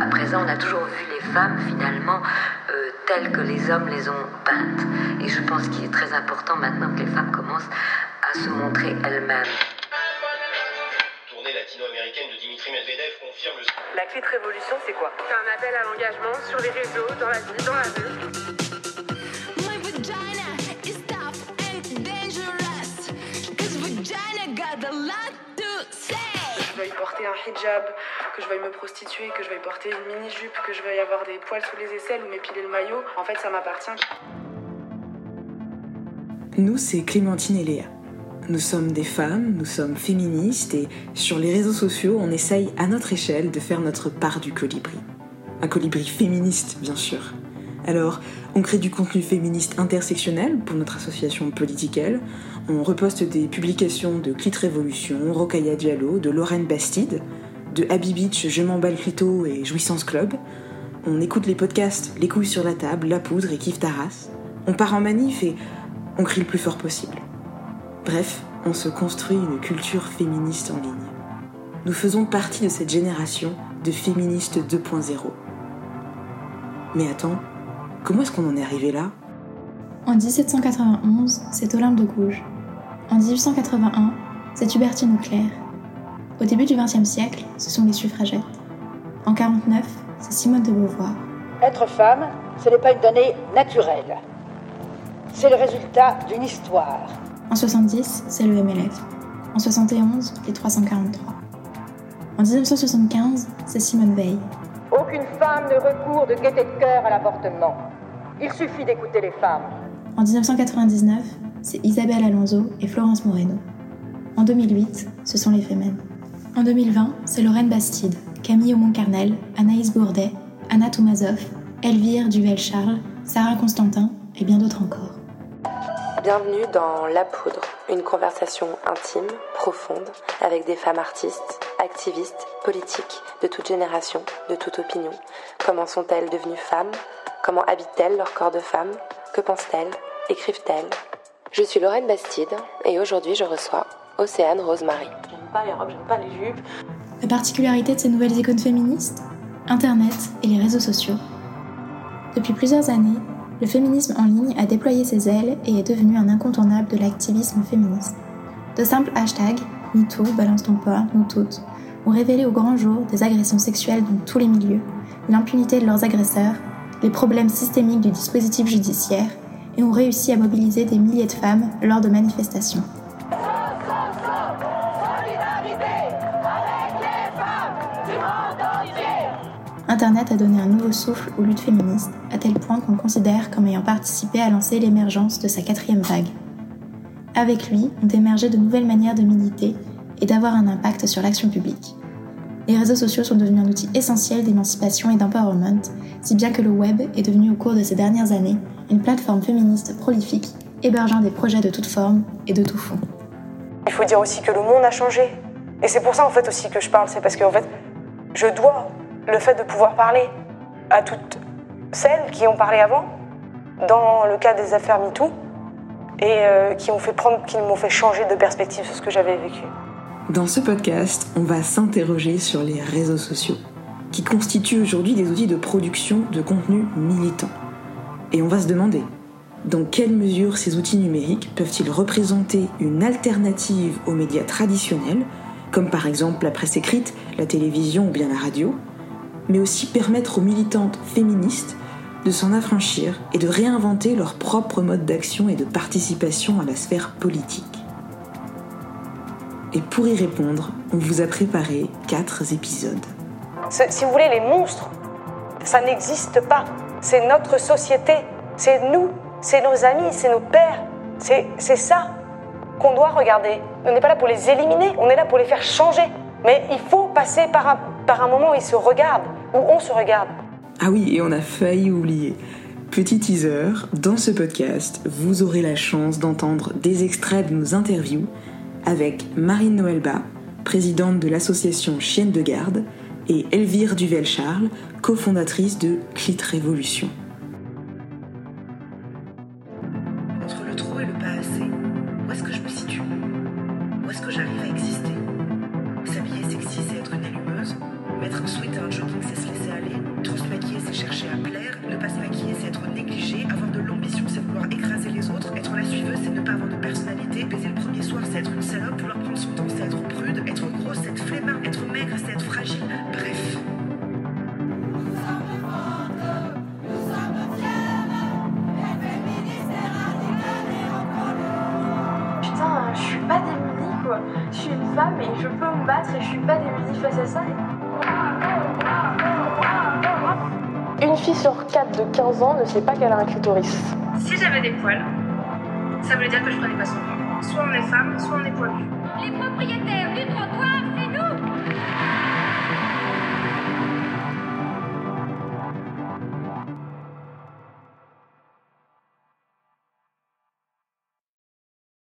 À présent, on a toujours vu les femmes finalement euh, telles que les hommes les ont peintes. Et je pense qu'il est très important maintenant que les femmes commencent à se montrer elles-mêmes. Tournée latino-américaine de Dimitri Medvedev confirme le... La clé de révolution, c'est quoi? C'est un appel à l'engagement sur les réseaux, dans la vie, dans la rue. Un hijab, que je veuille me prostituer, que je veuille porter une mini-jupe, que je veuille avoir des poils sous les aisselles ou m'épiler le maillot, en fait, ça m'appartient. Nous, c'est Clémentine et Léa. Nous sommes des femmes, nous sommes féministes et sur les réseaux sociaux, on essaye à notre échelle de faire notre part du colibri. Un colibri féministe, bien sûr. Alors, on crée du contenu féministe intersectionnel pour notre association Politiquelle. On reposte des publications de Clit Révolution, Rocaille Diallo, de Lorraine Bastide, de Abby Beach, Je m'emballe Clito et Jouissance Club. On écoute les podcasts Les couilles sur la table, La poudre et Kif Taras. On part en manif et on crie le plus fort possible. Bref, on se construit une culture féministe en ligne. Nous faisons partie de cette génération de féministes 2.0. Mais attends, comment est-ce qu'on en est arrivé là? En 1791, c'est Olympe de Gouges. En 1881, c'est Hubertine Auclair. Au début du XXe siècle, ce sont les suffragettes. En 49, c'est Simone de Beauvoir. Être femme, ce n'est pas une donnée naturelle. C'est le résultat d'une histoire. En 70, c'est le MLF. En 71, les 343. En 1975, c'est Simone Veil. Aucune femme ne recourt de gaieté de cœur à l'avortement. Il suffit d'écouter les femmes. En 1999, c'est Isabelle Alonso et Florence Moreno. En 2008, ce sont les Femen. En 2020, c'est Lorraine Bastide, Camille Aumont-Carnel, Anaïs Bourdet, Anna Toumazov, Elvire Duvel-Charles, Sarah Constantin et bien d'autres encore. Bienvenue dans La Poudre, une conversation intime, profonde, avec des femmes artistes, activistes, politiques, de toute génération, de toute opinion. Comment sont-elles devenues femmes? Comment habitent-elles leur corps de femme Que pensent-elles? Écrivent-elles? Je suis Lorraine Bastide et aujourd'hui je reçois Océane Rosemary. J'aime pas les robes, j'aime pas les jupes. La particularité de ces nouvelles icônes féministes Internet et les réseaux sociaux. Depuis plusieurs années, le féminisme en ligne a déployé ses ailes et est devenu un incontournable de l'activisme féministe. De simples hashtags, MeToo, Balance ton poids, nous toutes, ont révélé au grand jour des agressions sexuelles dans tous les milieux, l'impunité de leurs agresseurs, les problèmes systémiques du dispositif judiciaire et ont réussi à mobiliser des milliers de femmes lors de manifestations. Internet a donné un nouveau souffle aux luttes féministes, à tel point qu'on considère comme ayant participé à lancer l'émergence de sa quatrième vague. Avec lui ont émergé de nouvelles manières de militer et d'avoir un impact sur l'action publique. Les réseaux sociaux sont devenus un outil essentiel d'émancipation et d'empowerment, si bien que le web est devenu au cours de ces dernières années une plateforme féministe prolifique, hébergeant des projets de toutes formes et de tout fond. Il faut dire aussi que le monde a changé. Et c'est pour ça en fait aussi que je parle, c'est parce que en fait, je dois le fait de pouvoir parler à toutes celles qui ont parlé avant, dans le cas des affaires MeToo, et euh, qui m'ont fait prendre, qui m'ont fait changer de perspective sur ce que j'avais vécu. Dans ce podcast, on va s'interroger sur les réseaux sociaux, qui constituent aujourd'hui des outils de production de contenu militant. Et on va se demander, dans quelle mesure ces outils numériques peuvent-ils représenter une alternative aux médias traditionnels, comme par exemple la presse écrite, la télévision ou bien la radio, mais aussi permettre aux militantes féministes de s'en affranchir et de réinventer leur propre mode d'action et de participation à la sphère politique. Et pour y répondre, on vous a préparé quatre épisodes. Si vous voulez, les monstres, ça n'existe pas. C'est notre société, c'est nous, c'est nos amis, c'est nos pères. C'est ça qu'on doit regarder. On n'est pas là pour les éliminer, on est là pour les faire changer. Mais il faut passer par un, par un moment où ils se regardent, où on se regarde. Ah oui, et on a failli oublier. Petit teaser, dans ce podcast, vous aurez la chance d'entendre des extraits de nos interviews avec Marine Noëlba, présidente de l'association Chienne de Garde, et Elvire Duvel-Charles, cofondatrice de Clit Révolution. c'est être une salope, pour leur prendre son temps, c'est être prude, être grosse, c'est être flemmard, être maigre, c'est être fragile, bref. Putain, hein, je suis pas démunie quoi. Je suis une femme et je peux me battre et je suis pas démunie face à ça. Une fille sur quatre de 15 ans ne sait pas qu'elle a un clitoris. Si j'avais des poils, ça voulait dire que je prenais pas son temps soit on est femme, soit on est poilu. Les propriétaires du trottoir